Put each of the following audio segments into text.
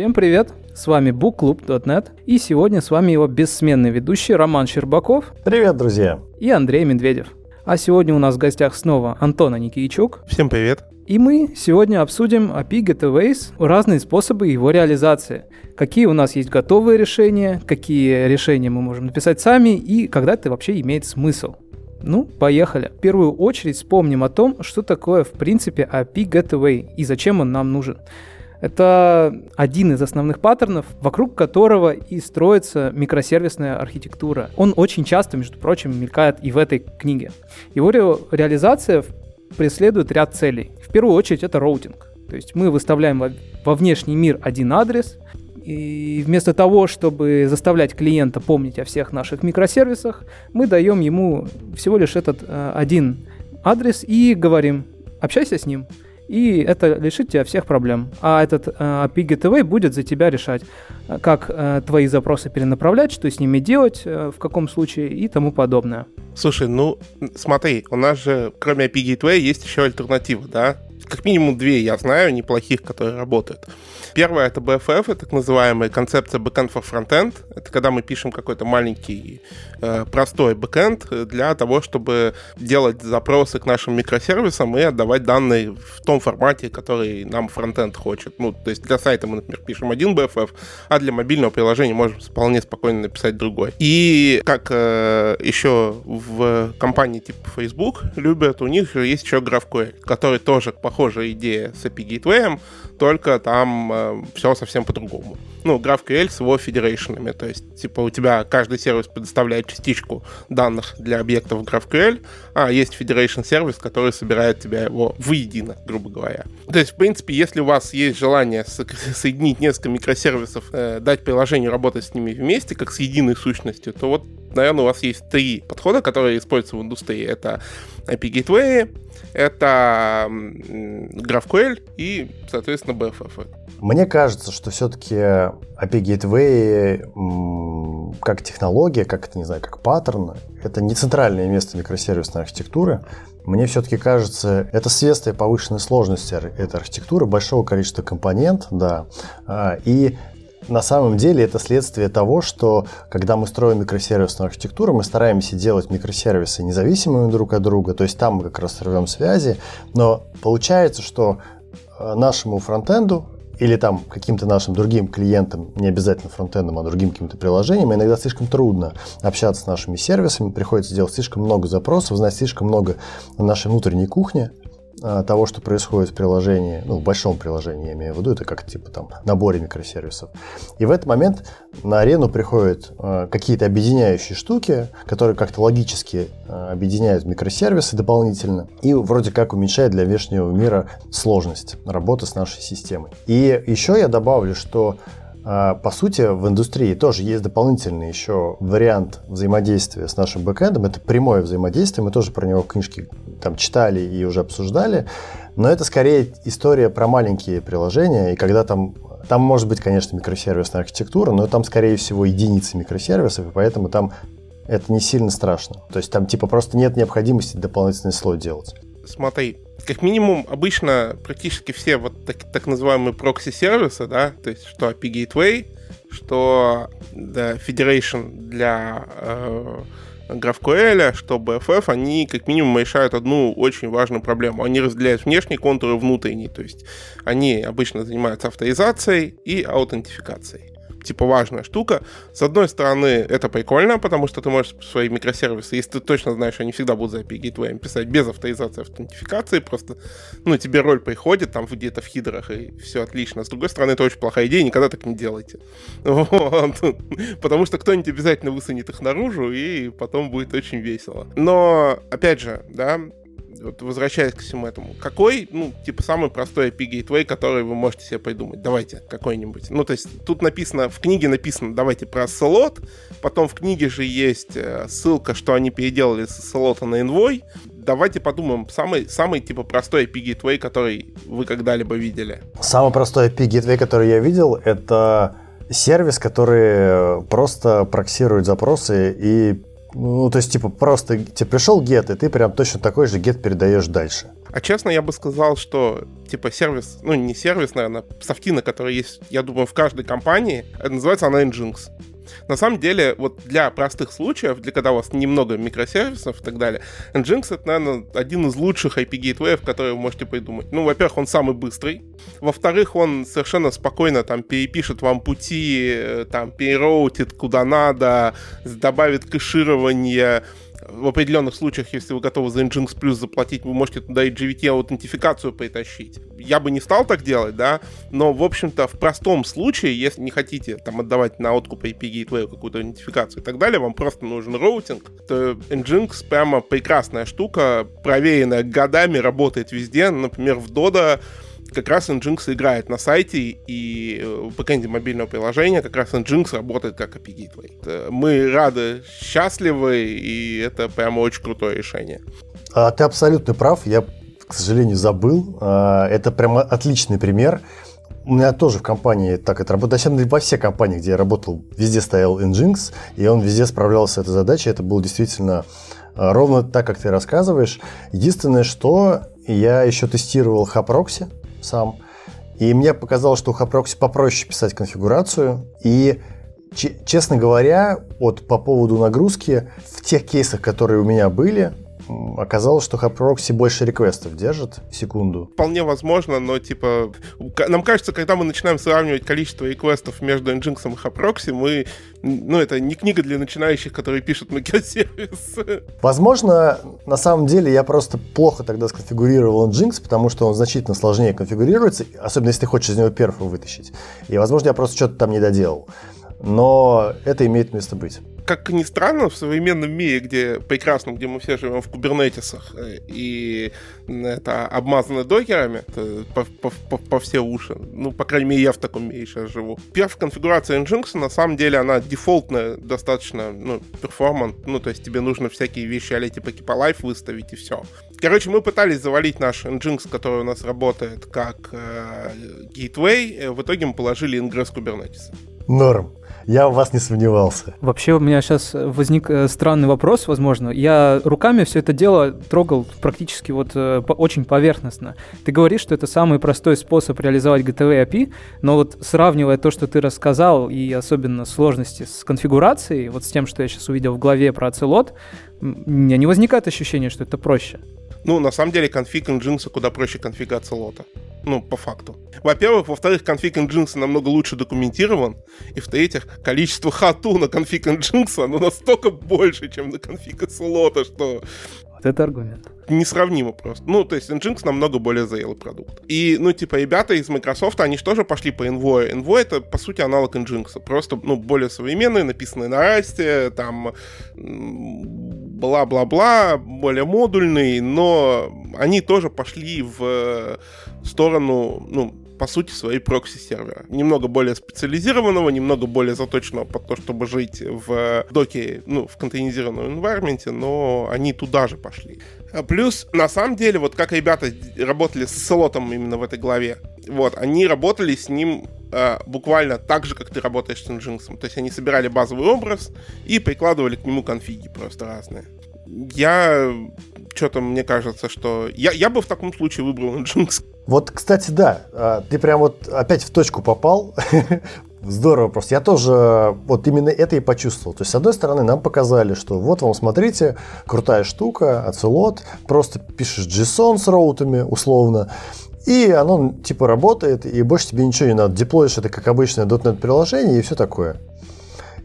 Всем привет! С вами bookclub.net и сегодня с вами его бессменный ведущий Роман Щербаков. Привет, друзья! И Андрей Медведев. А сегодня у нас в гостях снова Антона Никитичук. Всем привет! И мы сегодня обсудим API Gateways, разные способы его реализации. Какие у нас есть готовые решения, какие решения мы можем написать сами и когда это вообще имеет смысл. Ну, поехали. В первую очередь вспомним о том, что такое в принципе API Gateway и зачем он нам нужен. Это один из основных паттернов, вокруг которого и строится микросервисная архитектура. Он очень часто, между прочим, мелькает и в этой книге. Его ре- реализация преследует ряд целей. В первую очередь это routing. То есть мы выставляем во внешний мир один адрес, и вместо того, чтобы заставлять клиента помнить о всех наших микросервисах, мы даем ему всего лишь этот э, один адрес и говорим, общайся с ним и это лишит тебя всех проблем. А этот э, API Gateway будет за тебя решать, э, как э, твои запросы перенаправлять, что с ними делать, э, в каком случае и тому подобное. Слушай, ну смотри, у нас же кроме API Gateway есть еще альтернатива, да? Как минимум две я знаю, неплохих, которые работают. Первое это BFF, это так называемая концепция backend for frontend. Это когда мы пишем какой-то маленький э, простой backend для того, чтобы делать запросы к нашим микросервисам и отдавать данные в том формате, который нам фронтенд хочет. Ну, то есть для сайта мы, например, пишем один BFF, а для мобильного приложения можем вполне спокойно написать другой. И как э, еще в компании типа Facebook любят, у них есть еще GraphQL, который тоже похожая идея с API Gateway, только там э, все совсем по-другому. Ну, GraphQL с его федерейшенами, то есть, типа, у тебя каждый сервис предоставляет частичку данных для объектов GraphQL, а есть Federation сервис, который собирает тебя его воедино, грубо говоря. То есть, в принципе, если у вас есть желание со- соединить несколько микросервисов, э, дать приложению работать с ними вместе, как с единой сущностью, то вот, наверное, у вас есть три подхода, которые используются в индустрии. Это API Gateway, это GraphQL и, соответственно, BFF. Мне кажется, что все-таки API Gateway как технология, как не знаю, как паттерн, это не центральное место микросервисной архитектуры. Мне все-таки кажется, это следствие повышенной сложности этой архитектуры, большого количества компонент, да, а, и на самом деле это следствие того, что когда мы строим микросервисную архитектуру, мы стараемся делать микросервисы независимыми друг от друга, то есть там мы как раз рвем связи, но получается, что э, нашему фронтенду или там каким-то нашим другим клиентам, не обязательно фронтендом, а другим каким-то приложением, иногда слишком трудно общаться с нашими сервисами, приходится делать слишком много запросов, знать слишком много нашей внутренней кухни, того, что происходит в приложении, ну, в большом приложении, я имею в виду, это как типа там наборе микросервисов. И в этот момент на арену приходят э, какие-то объединяющие штуки, которые как-то логически э, объединяют микросервисы дополнительно и вроде как уменьшают для внешнего мира сложность работы с нашей системой. И еще я добавлю, что по сути, в индустрии тоже есть дополнительный еще вариант взаимодействия с нашим бэкэндом. Это прямое взаимодействие. Мы тоже про него книжки там читали и уже обсуждали. Но это скорее история про маленькие приложения. И когда там там может быть, конечно, микросервисная архитектура, но там, скорее всего, единицы микросервисов, и поэтому там это не сильно страшно. То есть там типа просто нет необходимости дополнительный слой делать. Смотри, как минимум, обычно практически все вот так, так называемые прокси-сервисы, да, то есть что API Gateway, что да, Federation для э, GraphQL, что BFF, они как минимум решают одну очень важную проблему. Они разделяют внешние контуры внутренние, то есть они обычно занимаются авторизацией и аутентификацией типа важная штука. С одной стороны, это прикольно, потому что ты можешь свои микросервисы, если ты точно знаешь, они всегда будут за API Gateway писать без авторизации, аутентификации, просто, ну, тебе роль приходит там где-то в хидрах, и все отлично. С другой стороны, это очень плохая идея, никогда так не делайте. Вот. Потому что кто-нибудь обязательно высунет их наружу, и потом будет очень весело. Но, опять же, да, вот возвращаясь к всему этому, какой, ну, типа, самый простой API Gateway, который вы можете себе придумать? Давайте, какой-нибудь. Ну, то есть, тут написано, в книге написано, давайте про слот, потом в книге же есть э, ссылка, что они переделали с слота на Envoy. Давайте подумаем, самый, самый, типа, простой API Gateway, который вы когда-либо видели. Самый простой API Gateway, который я видел, это сервис, который просто проксирует запросы и Ну, то есть, типа, просто тебе пришел get, и ты прям точно такой же get передаешь дальше. А честно, я бы сказал, что типа сервис, ну не сервис, наверное, софтина, которая есть, я думаю, в каждой компании, называется она Nginx. На самом деле, вот для простых случаев, для когда у вас немного микросервисов и так далее, Nginx это, наверное, один из лучших IP-гейтвеев, которые вы можете придумать. Ну, во-первых, он самый быстрый. Во-вторых, он совершенно спокойно там перепишет вам пути, э, там, перероутит куда надо, добавит кэширование, в определенных случаях, если вы готовы за Nginx Plus заплатить, вы можете туда и GVT-аутентификацию притащить. Я бы не стал так делать, да, но, в общем-то, в простом случае, если не хотите там отдавать на откуп IP Gateway какую-то аутентификацию и так далее, вам просто нужен роутинг, то Nginx прямо прекрасная штука, проверенная годами, работает везде, например, в Dodo как раз Nginx играет на сайте, и э, в бэкэнде мобильного приложения как раз Nginx работает как API Gateway. Мы рады, счастливы, и это прямо очень крутое решение. А, ты абсолютно прав, я, к сожалению, забыл. А, это прямо отличный пример. У меня тоже в компании так это работает. Точнее, во всех компаниях, где я работал, везде стоял Nginx, и он везде справлялся с этой задачей. Это было действительно а, ровно так, как ты рассказываешь. Единственное, что я еще тестировал HubProxy, сам. И мне показалось, что у Haproxy попроще писать конфигурацию. И, честно говоря, вот по поводу нагрузки, в тех кейсах, которые у меня были, оказалось, что HubProxy больше реквестов держит в секунду. Вполне возможно, но типа нам кажется, когда мы начинаем сравнивать количество реквестов между Nginx и HubProxy, мы ну, это не книга для начинающих, которые пишут микросервис. Возможно, на самом деле я просто плохо тогда сконфигурировал Nginx, потому что он значительно сложнее конфигурируется, особенно если ты хочешь из него перфу вытащить. И, возможно, я просто что-то там не доделал. Но это имеет место быть как ни странно, в современном мире, где прекрасном, где мы все живем в кубернетисах, э, и это обмазано докерами это по, по, по, по все уши. Ну, по крайней мере, я в таком мире сейчас живу. Первая конфигурация Nginx, на самом деле, она дефолтная, достаточно, ну, перформант. Ну, то есть тебе нужно всякие вещи а типа Keep Alive выставить и все. Короче, мы пытались завалить наш Nginx, который у нас работает как э, gateway. Э, в итоге мы положили Ingress Kubernetes. Норм. Я в вас не сомневался. Вообще у меня сейчас возник э, странный вопрос, возможно. Я руками все это дело трогал практически вот э, очень поверхностно. Ты говоришь, что это самый простой способ реализовать GTV API, но вот сравнивая то, что ты рассказал, и особенно сложности с конфигурацией, вот с тем, что я сейчас увидел в главе про Ocelot, у меня не возникает ощущения, что это проще. Ну, на самом деле, конфиг Nginx куда проще конфига Ocelot. Ну, по факту. Во-первых, во-вторых, конфиг Nginx намного лучше документирован. И в-третьих, количество хату на конфиг Nginx, оно настолько больше, чем на конфиг Ocelot, что вот это аргумент. Несравнимо просто. Ну, то есть Nginx намного более зрелый продукт. И, ну, типа, ребята из Microsoft, они же тоже пошли по Envoy. Envoy — это, по сути, аналог Nginx. Просто, ну, более современный, написанный на расте, там, бла-бла-бла, более модульный, но они тоже пошли в сторону, ну, по сути, своей прокси-сервера. Немного более специализированного, немного более заточенного под то, чтобы жить в доке, ну, в контейнеризированном environment, но они туда же пошли. А плюс, на самом деле, вот как ребята работали с слотом именно в этой главе, вот, они работали с ним э, буквально так же, как ты работаешь с Nginx. То есть они собирали базовый образ и прикладывали к нему конфиги просто разные. Я что-то мне кажется, что... Я, я бы в таком случае выбрал Nginx. Вот, кстати, да, а, ты прям вот опять в точку попал. Здорово просто. Я тоже вот именно это и почувствовал. То есть, с одной стороны, нам показали, что вот вам, смотрите, крутая штука, Ocelot, просто пишешь JSON с роутами, условно, и оно типа работает, и больше тебе ничего не надо. Деплоишь это как обычное .NET приложение и все такое.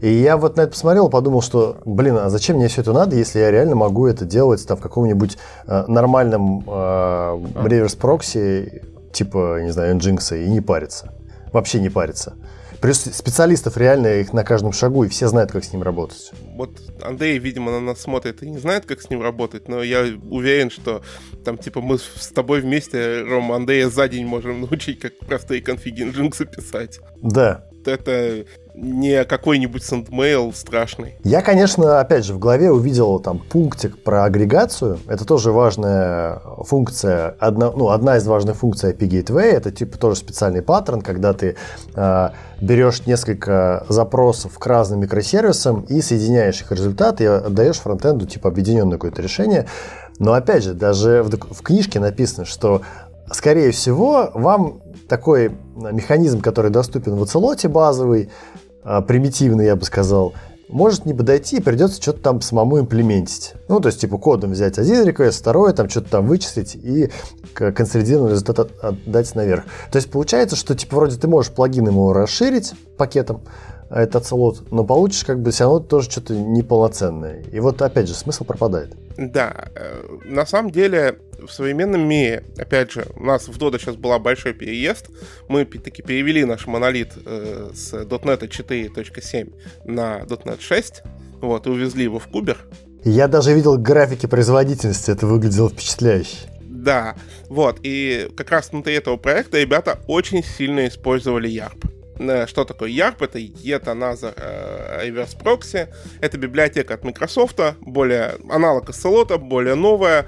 И я вот на это посмотрел, подумал, что, блин, а зачем мне все это надо, если я реально могу это делать там, в каком-нибудь э, нормальном э, реверс-прокси, типа, не знаю, Nginx, и не париться. Вообще не париться. Плюс специалистов реально их на каждом шагу, и все знают, как с ним работать. Вот Андрей, видимо, на нас смотрит и не знает, как с ним работать, но я уверен, что там, типа, мы с тобой вместе, Рома, Андрея за день можем научить, как простые конфиги Nginx писать. Да, это не какой-нибудь SendMail страшный. Я, конечно, опять же, в голове увидел там пунктик про агрегацию. Это тоже важная функция, одна, ну, одна из важных функций IP Gateway. Это типа тоже специальный паттерн, когда ты э, берешь несколько запросов к разным микросервисам и соединяешь их результаты и отдаешь фронтенду типа объединенное какое-то решение. Но опять же, даже в, в книжке написано, что скорее всего вам такой механизм, который доступен в оцелоте базовый, а, примитивный, я бы сказал, может не подойти и придется что-то там самому имплементить. Ну, то есть, типа, кодом взять один реквест, второй, там что-то там вычислить и консолидированный результат отдать наверх. То есть, получается, что, типа, вроде ты можешь плагин ему расширить пакетом, этот оцелот, но получишь как бы все равно тоже что-то неполноценное. И вот, опять же, смысл пропадает. Да, э, на самом деле в современном мире, опять же, у нас в Dodo сейчас была большой переезд, мы таки перевели наш монолит э, с .NET 4.7 на .NET 6, вот, и увезли его в Кубер. Я даже видел графики производительности, это выглядело впечатляюще. Да, вот, и как раз внутри этого проекта ребята очень сильно использовали YARP. Э, что такое YARP? Это Yet Another э, Reverse Proxy. Это библиотека от Microsoft, более аналог Ocelot, более новая.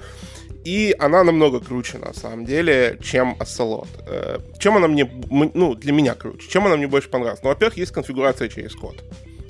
И она намного круче, на самом деле, чем Ocelot. Э, чем она мне, ну, для меня круче? Чем она мне больше понравилась? Ну, во-первых, есть конфигурация через код.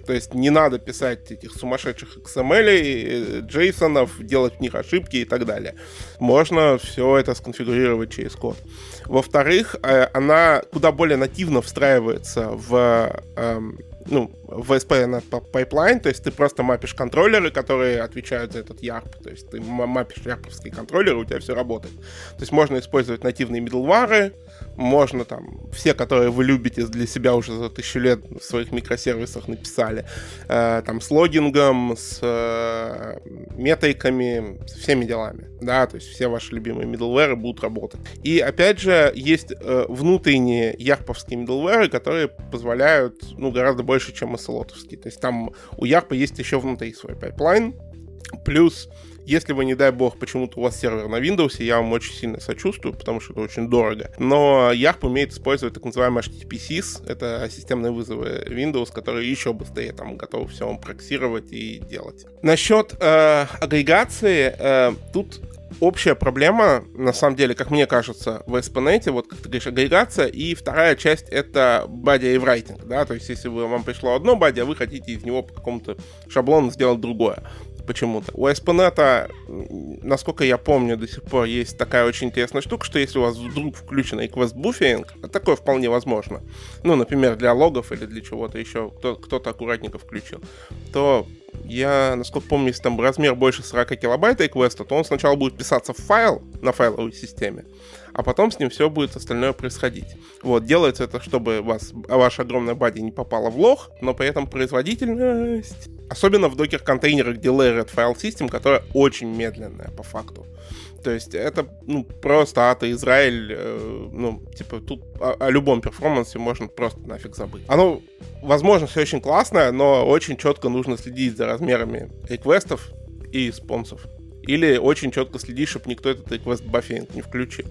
То есть не надо писать этих сумасшедших XML, JSON, делать в них ошибки и так далее. Можно все это сконфигурировать через код. Во-вторых, э, она куда более нативно встраивается в эм, ну, в SPN pipeline, то есть ты просто мапишь контроллеры, которые отвечают за этот YARP, то есть ты мапишь ярповские контроллеры, у тебя все работает. То есть можно использовать нативные middleware, можно там, все, которые вы любите для себя уже за тысячу лет в своих микросервисах написали, э, там с logging ом, с э, метриками, с всеми делами, да, то есть все ваши любимые middleware будут работать. И опять же, есть э, внутренние YARP овские middleware, которые позволяют, ну, гораздо больше, чем Ocelot овские. То есть там у YARP а есть еще внутри свой pipeline, плюс если вы, не дай бог, почему-то у вас сервер на Windows, я вам очень сильно сочувствую, потому что это очень дорого. Но YARP умеет использовать так называемый HTTP.sys, это системные вызовы Windows, которые еще быстрее там готовы все вам проксировать и делать. Насчет э, агрегации, э, тут общая проблема, на самом деле, как мне кажется, в ASP.NET, вот как ты говоришь, агрегация, и вторая часть — это body и writing, да, то есть если вы, вам пришло одно body, а вы хотите из него по какому-то шаблону сделать другое почему-то. У ASP.NET, насколько я помню, до сих пор есть такая очень интересная штука, что если у вас вдруг включен request буферинг, а такое вполне возможно, ну, например, для логов или для чего-то еще, кто- кто-то аккуратненько включил, то я, насколько помню, если там размер больше 40 килобайт реквеста, то он сначала будет писаться в файл на файловой системе, а потом с ним все будет остальное происходить. Вот, делается это, чтобы вас, ваша огромная бади не попала в лог, но при этом производительность... Особенно в докер-контейнерах, где layered файл систем, которая очень медленная по факту. То есть это ну, просто ата Израиль, э, ну, типа, тут о, о любом перформансе можно просто нафиг забыть. Оно, возможно, все очень классное, но очень четко нужно следить за размерами реквестов и спонсов. Или очень четко следить, чтобы никто этот request buffering не включил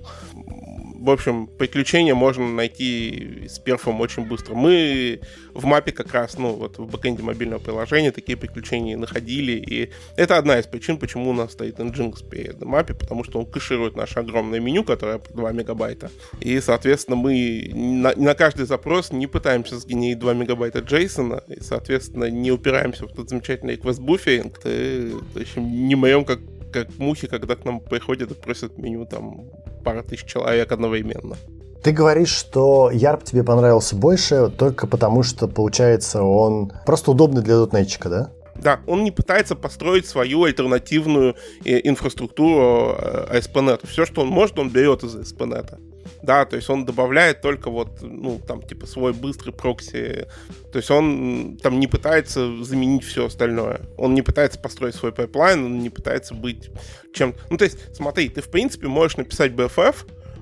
в общем, приключения можно найти с перфом очень быстро. Мы в мапе как раз, ну, вот в бэкэнде мобильного приложения такие приключения находили, и это одна из причин, почему у нас стоит Nginx перед мапе, потому что он кэширует наше огромное меню, которое 2 мегабайта, и, соответственно, мы на, на каждый запрос не пытаемся сгенерить 2 мегабайта JSON, и, соответственно, не упираемся в этот замечательный request буферинг, и, в не моем как как мухи, когда к нам приходят и просят меню там пара тысяч человек одновременно. Ты говоришь, что Ярп тебе понравился больше только потому, что, получается, он просто удобный для дотнетчика, да? Да, он не пытается построить свою альтернативную э, инфраструктуру ASP.NET. Э, Все, что он может, он берет из ASP.NET. Да, то есть он добавляет только вот, ну, там, типа, свой быстрый прокси. То есть он там не пытается заменить все остальное. Он не пытается построить свой pipeline, он не пытается быть чем... Ну, то есть, смотри, ты, в принципе, можешь написать BFF,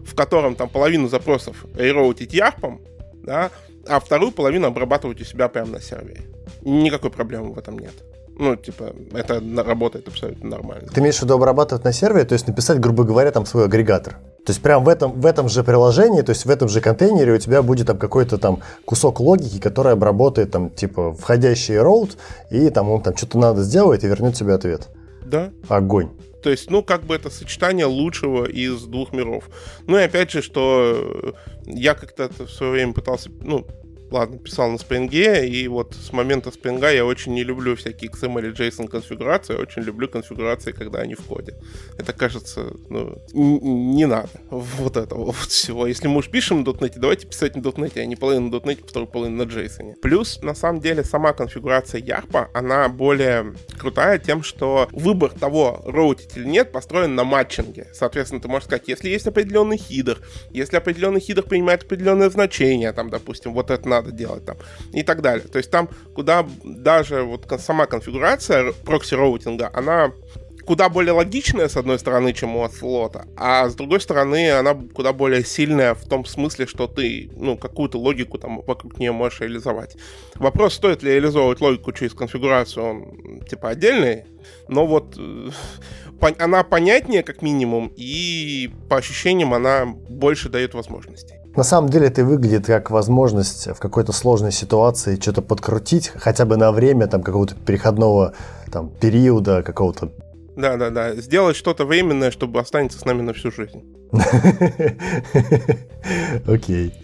в котором там половину запросов рероутить YARP ом, да, а вторую половину обрабатывать у себя прямо на сервере. Никакой проблемы в этом нет. Ну, типа, это работает абсолютно нормально. Ты имеешь в виду обрабатывать на сервере, то есть написать, грубо говоря, там свой агрегатор? То есть прям в этом, в этом же приложении, то есть в этом же контейнере у тебя будет там какой-то там кусок логики, который обработает там типа входящий роут, и там он там что-то надо сделать и вернет тебе ответ. Да. Огонь. То есть, ну, как бы это сочетание лучшего из двух миров. Ну и опять же, что я как-то в свое время пытался, ну, ладно, писал на спринге, и вот с момента спринга я очень не люблю всякие XML и JSON конфигурации, очень люблю конфигурации, когда они в коде. Это кажется, ну, не надо вот этого вот всего. Если мы уж пишем на .NET, давайте писать на .NET, а не половину на .NET, вторую половину на JSON. Плюс, на самом деле, сама конфигурация YARP, она более крутая тем, что выбор того, роутить или нет, построен на матчинге. Соответственно, ты можешь сказать, если есть определенный хидер, если определенный header принимает определенное значение, там, допустим, вот это надо делать там и так далее. То есть там куда даже вот сама конфигурация прокси-роутинга, она куда более логичная, с одной стороны, чем у Ослота, а с другой стороны, она куда более сильная в том смысле, что ты, ну, какую-то логику там вокруг нее можешь реализовать. Вопрос, стоит ли реализовывать логику через конфигурацию, он, типа, отдельный, но вот э, она понятнее, как минимум, и по ощущениям она больше дает возможностей. На самом деле это выглядит как возможность в какой-то сложной ситуации что-то подкрутить, хотя бы на время там какого-то переходного там, периода, какого-то да, да, да. Сделать что-то временное, чтобы останется с нами на всю жизнь. Окей.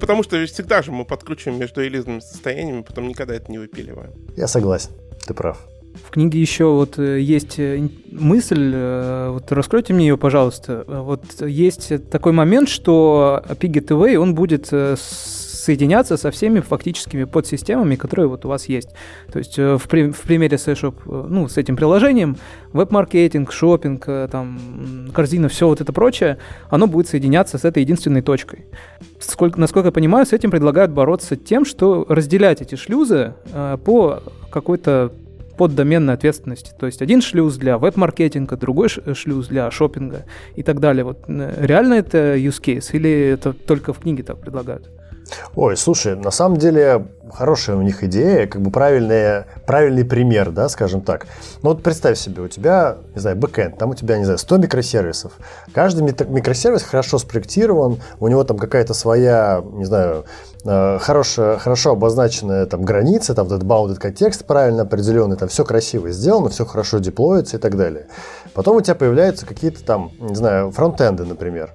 Потому что всегда же мы подкручиваем между релизными состояниями, потом никогда это не выпиливаем. Я согласен, ты прав. В книге еще вот э, есть э, мысль, э, вот раскройте мне ее, пожалуйста. Вот есть такой момент, что API Gateway, он будет соединяться со всеми фактическими подсистемами, которые вот у вас есть. То есть в, при, в примере с eShop, ну, с этим приложением, веб-маркетинг, шопинг, там, корзина, все вот это прочее, оно будет соединяться с этой единственной точкой. Сколько, насколько я понимаю, с этим предлагают бороться тем, что разделять эти шлюзы э, по какой-то под доменной ответственности. То есть один шлюз для веб-маркетинга, другой шлюз для шопинга и так далее. Вот э, реально это use case или это только в книге так предлагают? Ой, слушай, на самом деле хорошая у них идея, как бы правильная, правильный пример, да, скажем так. Ну вот представь себе, у тебя, не знаю, бэкэнд, там у тебя, не знаю, 100 микросервисов. Каждый микросервис хорошо спроектирован, у него там какая-то своя, не знаю, э, хорошая, хорошо обозначенная там граница, там этот bounded контекст правильно определенный, там все красиво сделано, все хорошо деплоится и так далее. Потом у тебя появляются какие-то там, не знаю, фронтенды, например.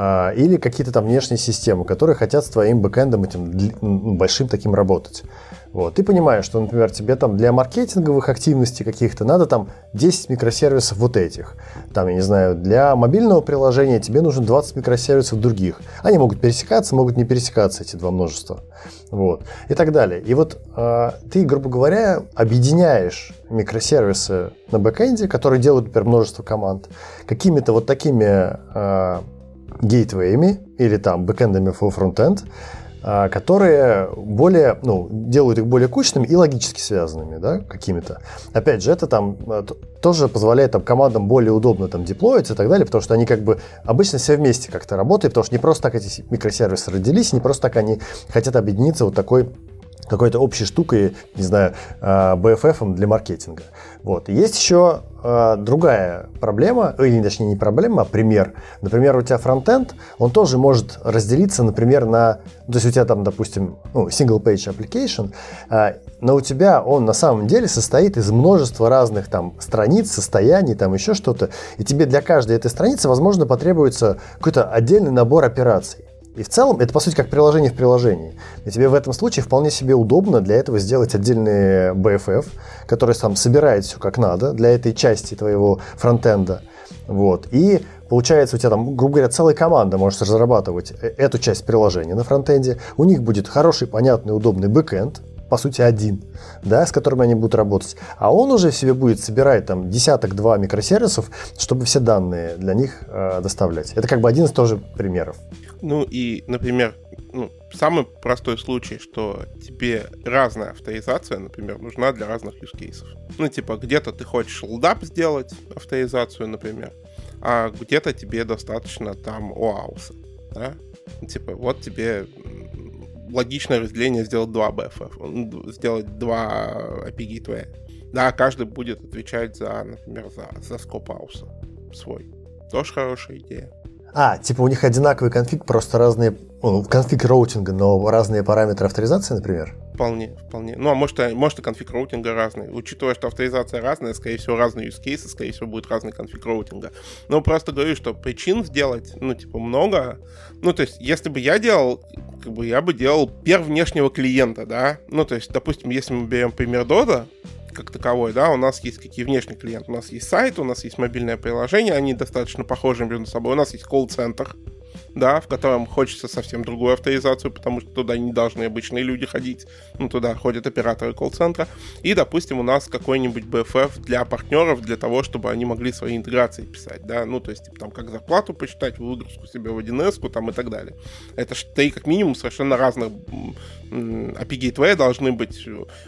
А, или какие-то там внешние системы, которые хотят с твоим бэкэндом этим большим таким работать. Вот. Ты понимаешь, что, например, тебе там для маркетинговых активностей каких-то надо там 10 микросервисов вот этих. Там, я не знаю, для мобильного приложения тебе нужно 20 микросервисов других. Они могут пересекаться, могут не пересекаться, эти два множества. Вот. И так далее. И вот э, ты, грубо говоря, объединяешь микросервисы на бэкэнде, которые делают, например, множество команд, какими-то вот такими э, гейтвеями или там бэкэндами for frontend, а, которые более, ну, делают их более кучными и логически связанными, да, какими-то. Опять же, это там а, тоже позволяет там командам более удобно там деплоиться и так далее, потому что они как бы обычно все вместе как-то работают, потому что не просто так эти микросервисы родились, не просто так они хотят объединиться вот такой какой-то общей штукой, не знаю, BFF а, для маркетинга. Вот. Есть еще э, другая проблема, или точнее не проблема, а пример. Например, у тебя фронтенд, он тоже может разделиться, например, на... То есть у тебя там, допустим, ну, single page application, э, но у тебя он на самом деле состоит из множества разных там страниц, состояний, там еще что-то. И тебе для каждой этой страницы, возможно, потребуется какой-то отдельный набор операций. И в целом это, по сути, как приложение в приложении. И тебе в этом случае вполне себе удобно для этого сделать отдельный BFF, который сам собирает все как надо для этой части твоего фронтенда. Вот. И получается, у тебя там, грубо говоря, целая команда может разрабатывать э, эту часть приложения на фронтенде. У них будет хороший, понятный, удобный бэкенд, по сути, один, да, с которым они будут работать. А он уже в себе будет собирать там десяток-два микросервисов, чтобы все данные для них э, доставлять. Это как бы один из тоже примеров. Ну и, например, ну, самый простой случай, что тебе разная авторизация, например, нужна для разных use cases. Ну, типа, где-то ты хочешь LDAP сделать авторизацию, например, а где-то тебе достаточно там OAuth, да? Типа, вот тебе логичное разделение сделать два BFF, сделать два API Gateway. Да, каждый будет отвечать за, например, за, за scope auth а свой. Тоже хорошая идея. А, типа у них одинаковый конфиг, просто разные, ну, конфиг роутинга, но разные параметры авторизации, например? Вполне, вполне. Ну, а может, может и конфиг роутинга разный. Учитывая, что авторизация разная, скорее всего, разные use cases, скорее всего, будет разный конфиг роутинга. Но просто говорю, что причин сделать, ну, типа, много. Ну, то есть, если бы я делал, как бы я бы делал per внешнего клиента, да. Ну, то есть, допустим, если мы берем пример Додо, как таковой, да, у нас есть какие внешние клиенты. У нас есть сайт, у нас есть мобильное приложение, они достаточно похожи между собой. У нас есть колл-центр, да, в котором хочется совсем другую авторизацию, потому что туда не должны обычные люди ходить, ну, туда ходят операторы колл-центра, и, допустим, у нас какой-нибудь BFF для партнеров, для того, чтобы они могли свои интеграции писать, да, ну, то есть, типа, там, как зарплату посчитать, выгрузку себе в 1С, там, и так далее. Это три, как минимум, совершенно разных API Gateway должны быть,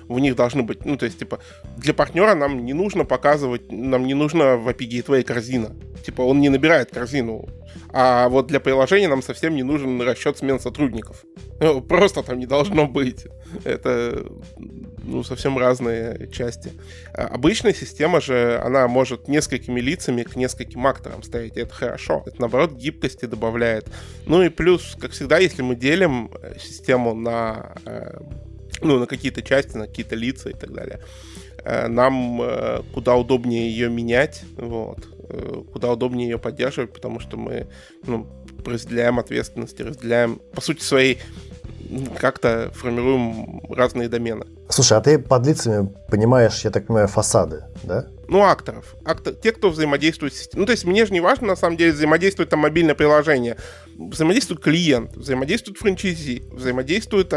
в них должны быть, ну, то есть, типа, для партнера нам не нужно показывать, нам не нужно в API Gateway корзина. Типа, он не набирает корзину а вот для приложения нам совсем не нужен расчет смен сотрудников. Ну, просто там не должно быть. Это ну, совсем разные части. А обычная система же, она может несколькими лицами к нескольким акторам стоять, и это хорошо. Это, наоборот, гибкости добавляет. Ну и плюс, как всегда, если мы делим э, систему на, э, ну, на какие-то части, на какие-то лица и так далее, э, нам куда удобнее ее менять, вот, куда удобнее ее поддерживать, потому что мы ну, разделяем ответственности, разделяем, по сути своей, как-то формируем разные домены. Слушай, а ты под лицами понимаешь, я так понимаю, фасады, да? Ну, акторов. Актор, те, кто взаимодействует с системой. Ну, то есть мне же не важно, на самом деле, взаимодействует там мобильное приложение. Взаимодействует клиент, взаимодействует франчайзи, взаимодействует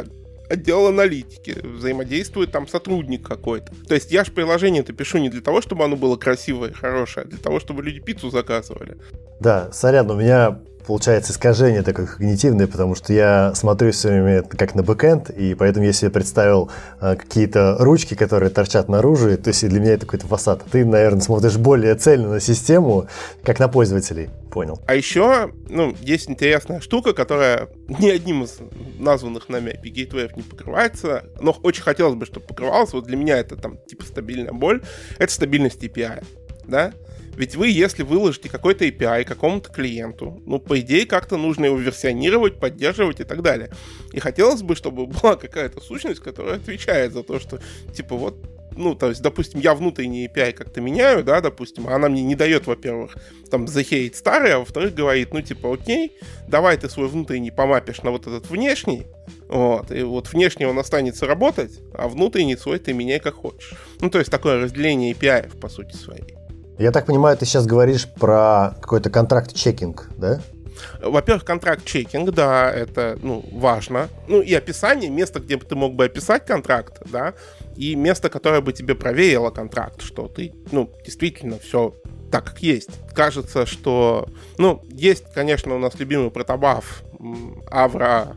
отдел аналитики, взаимодействует там сотрудник какой-то. То есть я же приложение-то пишу не для того, чтобы оно было красивое и хорошее, а для того, чтобы люди пиццу заказывали. Да, сорян, у меня получается искажение такое когнитивное, потому что я смотрю все время как на бэкэнд, и поэтому я себе представил а, какие-то ручки, которые торчат наружу, то есть для меня это какой-то фасад. Ты, наверное, смотришь более цельно на систему, как на пользователей. Понял. А еще, ну, есть интересная штука, которая ни одним из названных нами API Gateway не покрывается, но очень хотелось бы, чтобы покрывалось. Вот для меня это там типа стабильная боль. Это стабильность API, да? Ведь вы, если выложите какой-то API какому-то клиенту, ну, по идее, как-то нужно его версионировать, поддерживать и так далее. И хотелось бы, чтобы была какая-то сущность, которая отвечает за то, что, типа, вот ну, то есть, допустим, я внутренний API как-то меняю, да, допустим, а она мне не дает, во-первых, там, захеять старый, а во-вторых, говорит, ну, типа, окей, давай ты свой внутренний помапишь на вот этот внешний, вот, и вот внешний он останется работать, а внутренний свой ты меняй как хочешь. Ну, то есть, такое разделение API, по сути своей. Я так понимаю, ты сейчас говоришь про какой-то контракт-чекинг, да? Во-первых, контракт-чекинг, да, это, ну, важно. Ну, и описание, место, где ты мог бы описать контракт, да, и место, которое бы тебе проверило контракт, что ты, ну, действительно все так, как есть. Кажется, что, ну, есть, конечно, у нас любимый протобаф Авра,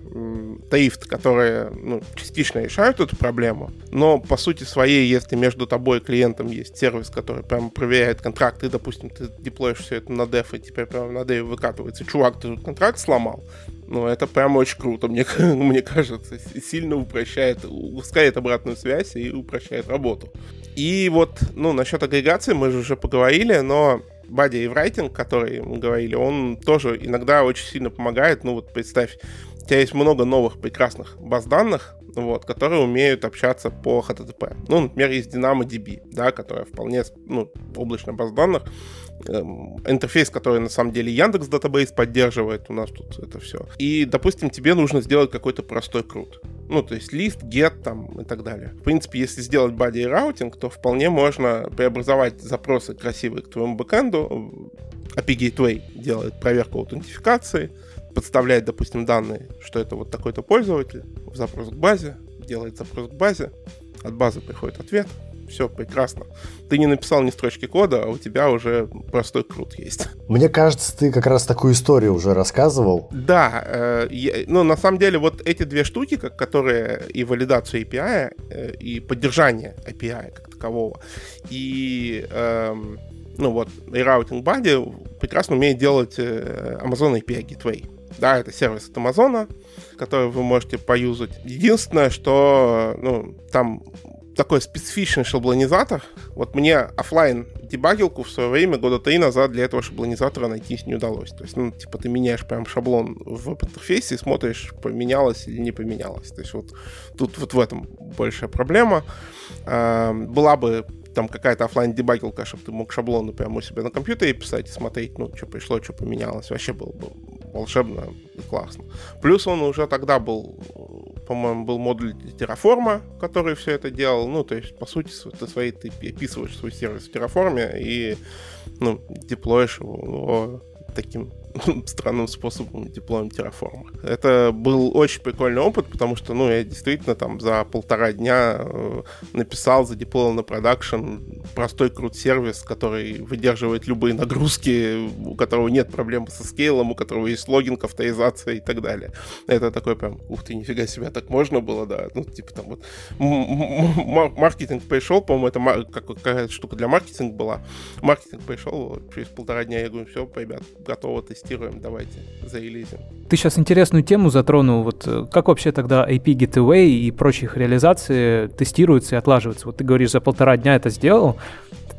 Таифт, которые ну, частично решают эту проблему, но по сути своей, если между тобой и клиентом есть сервис, который прямо проверяет контракт, и, допустим, ты деплоишь все это на деф, и теперь прямо на деф выкатывается, чувак, ты тут контракт сломал, ну, это прям очень круто, мне, мне кажется, сильно упрощает, ускоряет обратную связь и упрощает работу. И вот, ну, насчет агрегации мы же уже поговорили, но Body и Writing, который мы говорили, он тоже иногда очень сильно помогает. Ну вот представь, у тебя есть много новых прекрасных баз данных, вот, которые умеют общаться по HTTP. Ну, например, есть DynamoDB, да, которая вполне, ну, облачная база данных, эм, интерфейс, который на самом деле Яндекс Database поддерживает, у нас тут это все. И, допустим, тебе нужно сделать какой-то простой крут. Ну, то есть list, get там и так далее. В принципе, если сделать body routing, то вполне можно преобразовать запросы красивые к твоему бэкэнду. API Gateway делает проверку аутентификации, подставляет, допустим, данные, что это вот такой-то пользователь, запрос к базе, делает запрос к базе, от базы приходит ответ, все прекрасно. Ты не написал ни строчки кода, а у тебя уже простой CRUD есть. Мне кажется, ты как раз такую историю уже рассказывал. Да, э, я, ну на самом деле вот эти две штуки, которые и валидацию API, э, и поддержание API как такового, и э, ну вот, и Routing Buddy прекрасно умеет делать э, Amazon API Gateway. Да, это сервис от Амазона, который вы можете поюзать. Единственное, что ну, там такой специфичный шаблонизатор. Вот мне офлайн дебагилку в свое время, года три назад, для этого шаблонизатора найти не удалось. То есть, ну, типа, ты меняешь прям шаблон в интерфейсе и смотришь, поменялось или не поменялось. То есть, вот тут вот в этом большая проблема. А, была бы там какая-то офлайн дебагилка, чтобы ты мог шаблоны прямо у себя на компьютере писать и смотреть, ну, что пришло, что поменялось. Вообще было бы волшебно и классно. Плюс он уже тогда был, по-моему, был модуль Terraform, который все это делал. Ну, то есть, по сути, ты свои, ты описываешь свой сервис в Terraform и, ну, деплоишь его таким странным способом диплом Terraform. Это был очень прикольный опыт, потому что, ну, я действительно там за полтора дня э, написал, задеплоил на продакшн простой крут сервис, который выдерживает любые нагрузки, у которого нет проблем со скейлом, у которого есть логин, авторизация и так далее. Это такой прям, ух ты, нифига себе, так можно было, да. Ну, типа там вот маркетинг пришел, по-моему, это какая-то штука для маркетинга была. Маркетинг пришел, через полтора дня я говорю, все, ребят, готово тестировать тестируем, давайте, зарелизим. Ты сейчас интересную тему затронул. Вот э, как вообще тогда IP Gateway и прочие их реализации тестируются и отлаживаются? Вот ты говоришь, за полтора дня это сделал.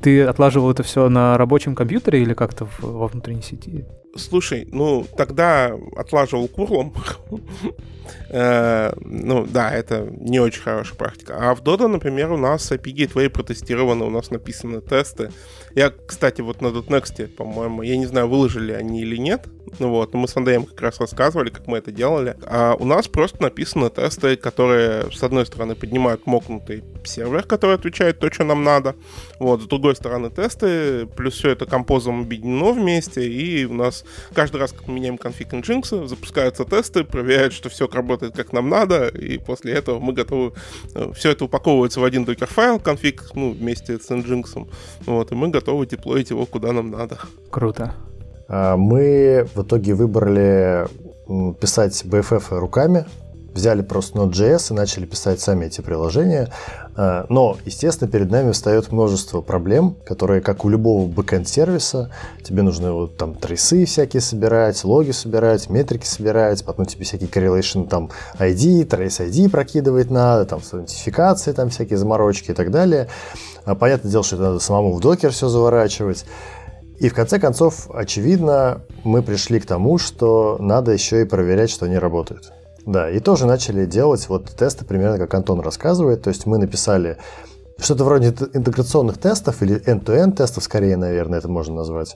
Ты отлаживал это все на рабочем компьютере или как-то во внутренней сети? Слушай, ну тогда отлаживал курлом. Э, ну да, это не очень хорошая практика. А в Dodo, например, у нас API Gateway протестированы, у нас написаны тесты. Я, кстати, вот на .next, по-моему, я не знаю, выложили они или нет, ну вот, мы с Андреем как раз рассказывали, как мы это делали. А у нас просто написаны тесты, которые, с одной стороны, поднимают мокнутый сервер, который отвечает то, что нам надо. Вот, с другой стороны, тесты, плюс все это композом объединено вместе, и у нас каждый раз, как мы меняем конфиг Nginx, запускаются тесты, проверяют, что все работает как нам надо, и после этого мы готовы... Э, все это упаковывается в один докер-файл, конфиг, ну, вместе с Nginx, вот, и мы готовы деплоить его куда нам надо. Круто. А, мы в итоге выбрали писать BFF руками, взяли просто Node.js и начали писать сами эти приложения. А, но, естественно, перед нами встает множество проблем, которые, как у любого бэкэнд-сервиса, тебе нужно вот там трейсы всякие собирать, логи собирать, метрики собирать, потом тебе всякие correlation, там ID, trace ID прокидывать надо, там с аутентификацией, там всякие заморочки и так далее. А, понятное дело, что это надо самому в докер все заворачивать. И в конце концов, очевидно, мы пришли к тому, что надо еще и проверять, что они работают. Да, и тоже начали делать вот тесты, примерно как Антон рассказывает. То есть мы написали что-то вроде интеграционных тестов или end-to-end тестов, скорее, наверное, это можно назвать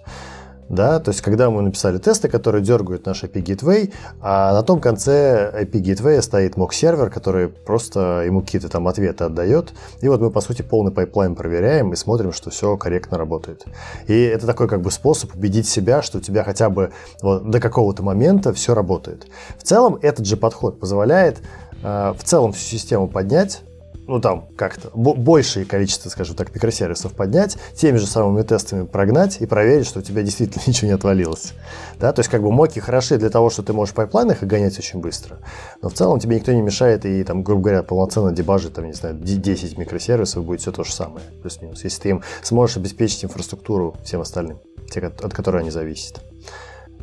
да, то есть когда мы написали тесты, которые дергают наш API Gateway, а на том конце API Gateway стоит mock сервер, который просто ему какие-то там ответы отдает, и вот мы, по сути, полный пайплайн проверяем и смотрим, что все корректно работает. И это такой как бы способ убедить себя, что у тебя хотя бы вот, до какого-то момента все работает. В целом, этот же подход позволяет э, в целом всю систему поднять, ну там как-то большее количество, скажем так, микросервисов поднять, теми же самыми тестами прогнать и проверить, что у тебя действительно ничего не отвалилось. Да, то есть как бы моки хороши для того, что ты можешь в пайплайнах и гонять очень быстро, но в целом тебе никто не мешает и там, грубо говоря, полноценно дебажить, там, не знаю, 10 микросервисов будет все то же самое, плюс-минус, если ты им сможешь обеспечить инфраструктуру всем остальным, те, от которой они зависят.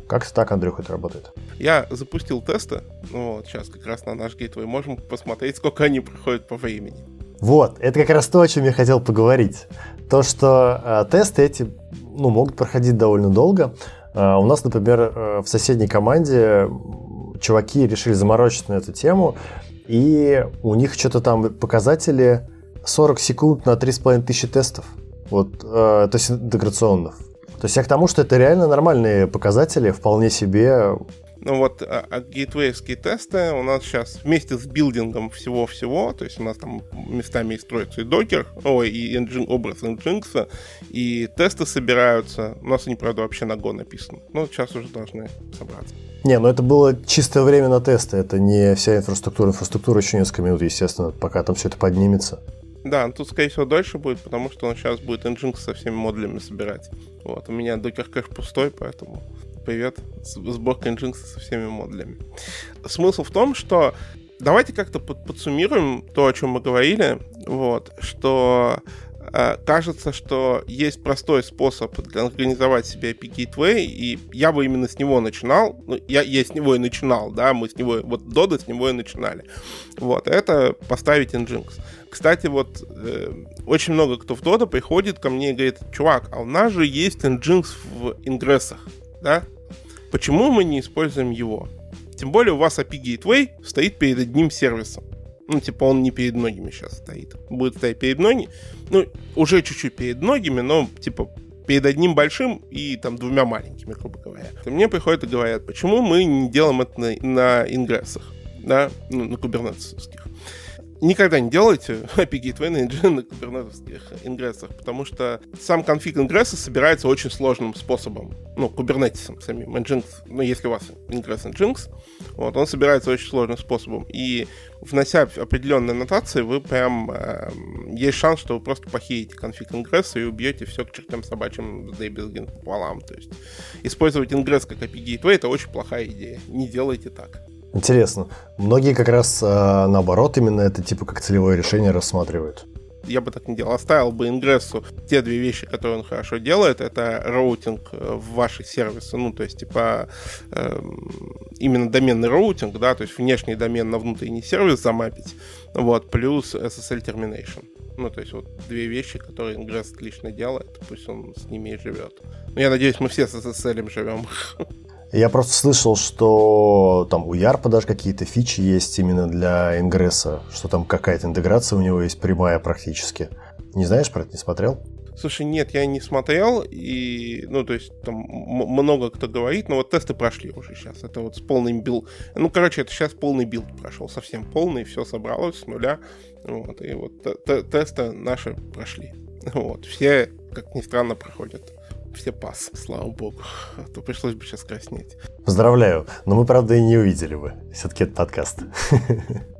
Как так, Андрюх, это работает? Я запустил тесты, ну вот сейчас как раз на наш гейтвей, можем посмотреть, сколько они проходят по времени. Вот, это как раз то, о чем я хотел поговорить. То, что э, тесты эти ну, могут проходить довольно долго. Э, у нас, например, э, в соседней команде чуваки решили заморочиться на эту тему, и у них что-то там показатели 40 секунд на 3,5 тысячи тестов. Вот, э, то есть интеграционных. То есть я к тому, что это реально нормальные показатели, вполне себе ну вот, а, а гейтвейские тесты у нас сейчас вместе с билдингом всего-всего, то есть у нас там местами и строится и докер, ой, и engine, образ Nginx, и тесты собираются. У нас они, правда, вообще на Go написаны. Но сейчас уже должны собраться. Не, ну это было чистое время на тесты, это не вся инфраструктура. Инфраструктура еще несколько минут, естественно, пока там все это поднимется. Да, тут, скорее всего, дольше будет, потому что он сейчас будет Nginx со всеми модулями собирать. Вот, у меня докер кэш пустой, поэтому привет, сборка Nginx со всеми модулями. Смысл в том, что давайте как-то под, подсуммируем то, о чем мы говорили, вот, что Э, кажется, что есть простой способ организовать себе API Gateway, и я бы именно с него начинал. Ну, я, я с него и начинал, да, мы с него, вот Dodo с него и начинали. Вот, это поставить Nginx. Кстати, вот э, очень много кто в Dodo приходит ко мне и говорит, чувак, а у нас же есть Nginx в ингрессах, да? Почему мы не используем его? Тем более у вас API Gateway стоит перед одним сервисом. Ну, типа, он не перед многими сейчас стоит. Будет стоять перед многими. Ну, уже чуть-чуть перед многими, но, типа, перед одним большим и там двумя маленькими, грубо говоря. И мне приходят и говорят, почему мы не делаем это на, на ингрессах, да, ну, на кубернетовских никогда не делайте API Gateway на engine на кубернетовских ингрессах, потому что сам конфиг ингресса собирается очень сложным способом. Ну, кубернетисом самим. Nginx, ну, если у вас ингресс Nginx, вот, он собирается очень сложным способом. И внося определенные нотации, вы прям... Э, есть шанс, что вы просто похеете конфиг ингресса и убьете все к чертям собачьим дейбилгин пополам. То есть использовать ingress как API Gateway — это очень плохая идея. Не делайте так. Интересно. Многие как раз а, наоборот именно это типа как целевое решение рассматривают. Я бы так не делал. Оставил бы ingress у те две вещи, которые он хорошо делает. Это роутинг э, в ваши сервисы. Ну, то есть, типа, э, именно доменный роутинг, да, то есть внешний домен на внутренний сервис замапить. Вот, плюс SSL termination. Ну, то есть, вот две вещи, которые ingress отлично делает. Пусть он с ними и живет. Но я надеюсь, мы все с SSL живем. Я просто слышал, что там у YARP а даже какие-то фичи есть именно для ingress а, что там какая-то интеграция у него есть прямая практически. Не знаешь про это, не смотрел? Слушай, нет, я не смотрел, и, ну, то есть, там много кто говорит, но вот тесты прошли уже сейчас, это вот с полным build, ну, короче, это сейчас полный build прошел, совсем полный, все собралось с нуля, вот, и вот тесты наши прошли, вот, все, как ни странно, проходят все пас, слава богу. А то пришлось бы сейчас краснеть. Поздравляю. Но мы, правда, и не увидели бы. Все-таки это подкаст.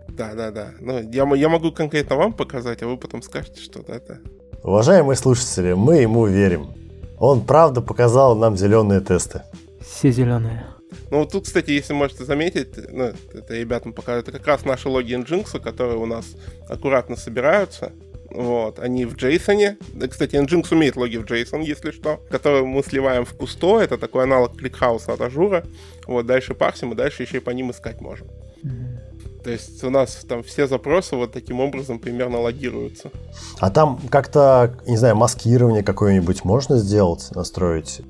Да, да, да. Ну, я, я могу конкретно вам показать, а вы потом скажете, что да, да. Уважаемые слушатели, мы ему верим. Он правда показал нам зеленые тесты. Все зеленые. Ну, вот тут, кстати, если можете заметить, ну, это ребятам покажу, это как раз наши логи Nginx, которые у нас аккуратно собираются. Вот, они в JSON. Кстати, Nginx умеет логи в JSON, если что, которые мы сливаем в Kusto. Это такой аналог ClickHouse а от Azure а. Вот, дальше парсим, и дальше еще и по ним искать можем. То есть у нас там все запросы вот таким образом примерно логируются. А там как-то, не знаю, маскирование какое-нибудь можно сделать, настроить?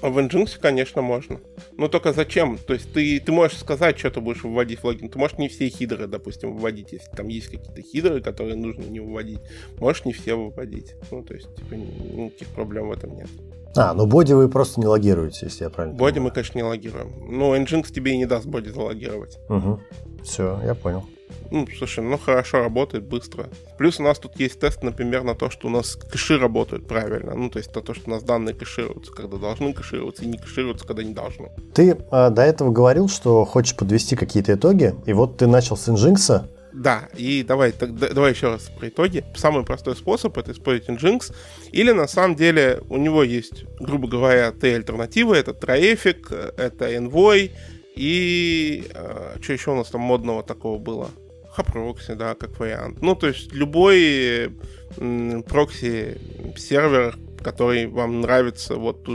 В Nginx, конечно, можно. Но только зачем? То есть ты, ты можешь сказать, что ты будешь выводить в логи. Ты можешь не все хидры, допустим, выводить, если там есть какие-то header ы, которые нужно не выводить. Можешь не все выводить. Ну, то есть, типа, никаких проблем в этом нет. А, ну боди вы просто не логируете, если я правильно Боди мы, конечно, не логируем. Но Nginx тебе и не даст боди залогировать. Угу. Все, я понял. Ну, слушай, ну хорошо, работает быстро. Плюс у нас тут есть тест, например, на то, что у нас кэши работают правильно. Ну, то есть на то, что у нас данные кэшируются, когда должны кэшироваться, и не кэшируются, когда не должны. Ты э, до этого говорил, что хочешь подвести какие-то итоги, и вот ты начал с Nginx. Да, и давай, так, давай еще раз про итоги. Самый простой способ это использовать Nginx. Или на самом деле у него есть, грубо говоря, три альтернативы. Это Traefik, это Envoy и э, что еще у нас там модного такого было? HAProxy, да, как вариант. Ну, то есть любой прокси-сервер, который вам нравится. Вот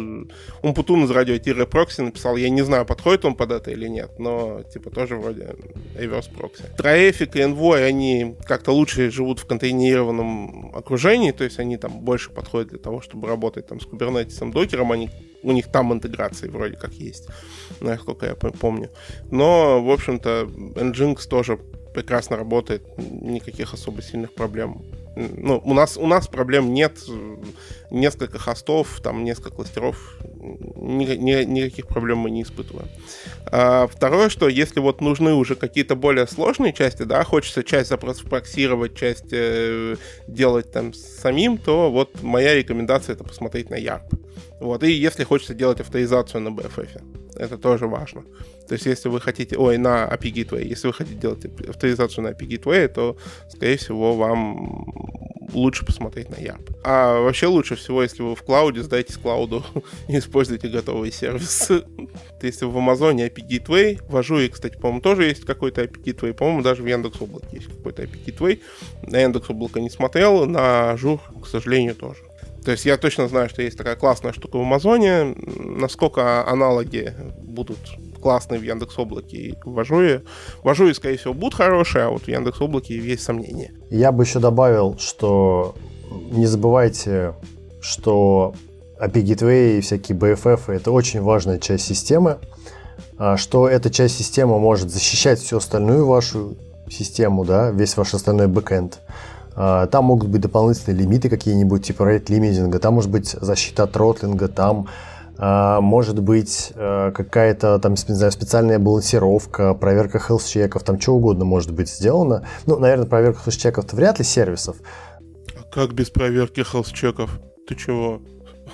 Umputun из Радио-Т reproxy написал, я не знаю, подходит он под это или нет, но типа тоже вроде reverse прокси. Трафик и Envoy, они как-то лучше живут в контейнированном окружении, то есть они там больше подходят для того, чтобы работать там с кубернетисом, докером, они, у них там интеграции вроде как есть, насколько я помню. Но, в общем-то, Nginx тоже прекрасно работает, никаких особо сильных проблем. Ну, у нас, у нас проблем нет, несколько хостов, там несколько кластеров, ни, ни, никаких проблем мы не испытываем. А, второе, что если вот нужны уже какие-то более сложные части, да, хочется часть запросов проксировать, часть э, делать там самим, то вот моя рекомендация это посмотреть на YARP. Вот, и если хочется делать авторизацию на BFF, это тоже важно. То есть, если вы хотите, ой, на API Gateway, если вы хотите делать авторизацию на API Gateway, то, скорее всего, вам лучше посмотреть на YARP. А вообще лучше всего, если вы в клауде, сдайтесь клауду и используйте готовые сервисы. Если в Амазоне API Gateway, в Azure, кстати, по-моему, тоже есть какой-то API Gateway, по-моему, даже в Яндекс Облаке есть какой-то API Gateway. На Яндекс Облако не смотрел, на Azure, к сожалению, тоже. То есть я точно знаю, что есть такая классная штука в Амазоне. Насколько аналоги будут классные в Яндекс Облаке и в Azure. В Azure, скорее всего, будут хорошие, а вот в Яндекс Облаке есть сомнения. Я бы еще добавил, что не забывайте, что API Gateway и всякие BFF это очень важная часть системы, а что эта часть системы может защищать всю остальную вашу систему, да, весь ваш остальной бэкэнд. А, там могут быть дополнительные лимиты какие-нибудь, типа rate лимитинга, там может быть защита от ротлинга, там а, может быть э, какая-то там, не знаю, специальная балансировка, проверка health-чеков, там что угодно может быть сделано. Ну, наверное, проверка health-чеков вряд ли сервисов. А как без проверки health-чеков? Ты чего?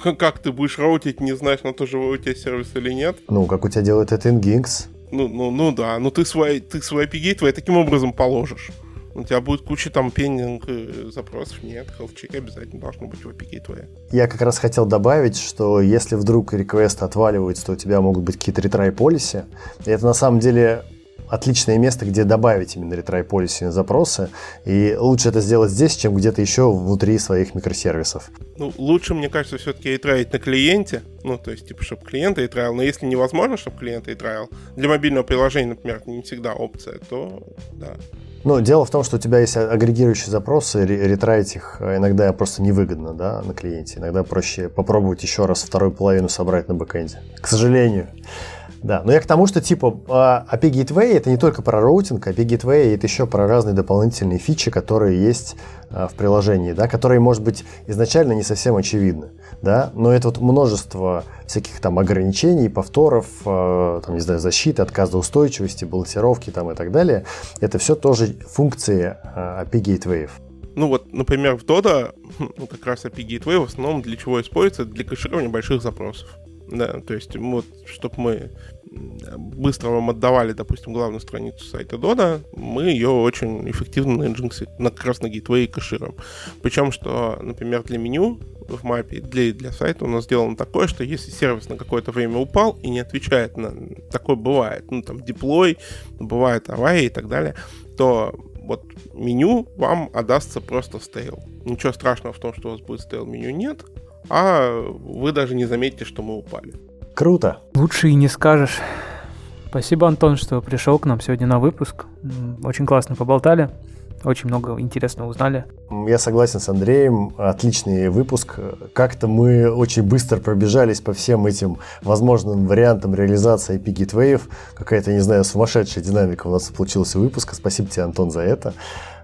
Как ты будешь роутить, не знаешь, на то живой у тебя сервис или нет? Ну, как у тебя делает это Nginx. Ну, ну, ну да, ну ты свой, ты свой API твои таким образом положишь. У тебя будет куча там пенинг э, запросов. Нет, health обязательно должно быть в API твоя. Я как раз хотел добавить, что если вдруг реквест отваливается, то у тебя могут быть какие-то ретрай полиси. И это на самом деле отличное место, где добавить именно ретрай полиси на запросы. И лучше это сделать здесь, чем где-то еще внутри своих микросервисов. Ну, лучше, мне кажется, все-таки ретраить на клиенте. Ну, то есть, типа, чтобы клиент ретраил. Но если невозможно, чтобы клиент ретраил, для мобильного приложения, например, не всегда опция, то да. Ну, дело в том, что у тебя есть агрегирующие запросы, ретраить их э, иногда просто невыгодно да, на клиенте. Иногда проще попробовать еще раз вторую половину собрать на бэкэнде. К сожалению. Да, но я к тому, что типа а, API Gateway это не только про роутинг, API Gateway это еще про разные дополнительные фичи, которые есть а, в приложении, да, которые, может быть, изначально не совсем очевидны, да, но это вот множество всяких там ограничений, повторов, а, там, не знаю, защиты, отказа устойчивости, балансировки там и так далее, это все тоже функции API Gateway. Ну вот, например, в Dodo, ну как раз API Gateway в основном для чего используется? Для кэширования больших запросов. Да, то есть вот, чтобы мы быстро вам отдавали, допустим, главную страницу сайта Dodo, мы ее очень эффективно на Nginx, на как раз кэшируем. Причем, что, например, для меню в мапе для, для сайта у нас сделано такое, что если сервис на какое-то время упал и не отвечает на... Такое бывает, ну, там, деплой, бывает аварии и так далее, то вот меню вам отдастся просто стейл. Ничего страшного в том, что у вас будет стейл меню нет, а вы даже не заметите, что мы упали. Круто. Лучше и не скажешь. Спасибо, Антон, что пришел к нам сегодня на выпуск. Очень классно поболтали. Очень много интересного узнали. Я согласен с Андреем. Отличный выпуск. Как-то мы очень быстро пробежались по всем этим возможным вариантам реализации IP Gateway. Какая-то, не знаю, сумасшедшая динамика у нас получилась выпуска. Спасибо тебе, Антон, за это.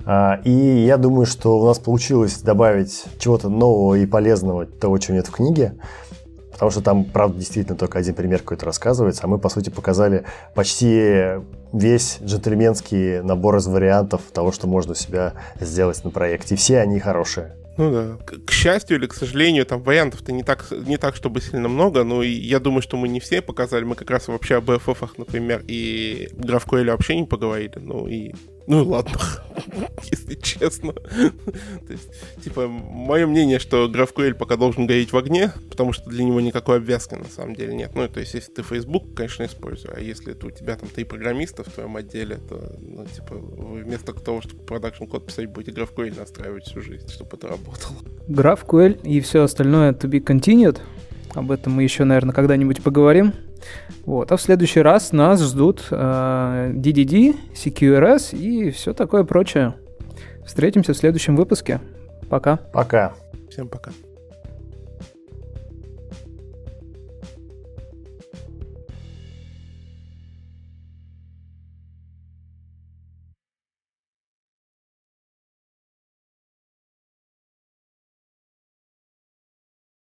А, и я думаю, что у нас получилось добавить чего-то нового и полезного, того, чего нет в книге. Потому что там, правда, действительно только один пример какой-то рассказывается, а мы, по сути, показали почти весь джентльменский набор из вариантов того, что можно у себя сделать на проекте. И все они хорошие. Ну да. К, к счастью или к сожалению, там вариантов-то не так, не так, чтобы сильно много, но я думаю, что мы не все показали. Мы как раз вообще об BFF, например, и GraphQL вообще не поговорили. Ну и ну ладно, если честно. То есть, типа, мое мнение, что GraphQL пока должен гореть в огне, потому что для него никакой обвязки на самом деле нет. Ну, то есть, если ты Facebook, конечно, используй, а если это у тебя там три программиста в твоем отделе, то, ну, типа, вместо того, чтобы продакшн код писать, будете GraphQL настраивать всю жизнь, чтобы это работало. GraphQL и все остальное to be continued. Об этом мы еще, наверное, когда-нибудь поговорим. Вот. А в следующий раз нас ждут э, DDD, CQRS и все такое прочее. Встретимся в следующем выпуске. Пока. Пока. Всем пока.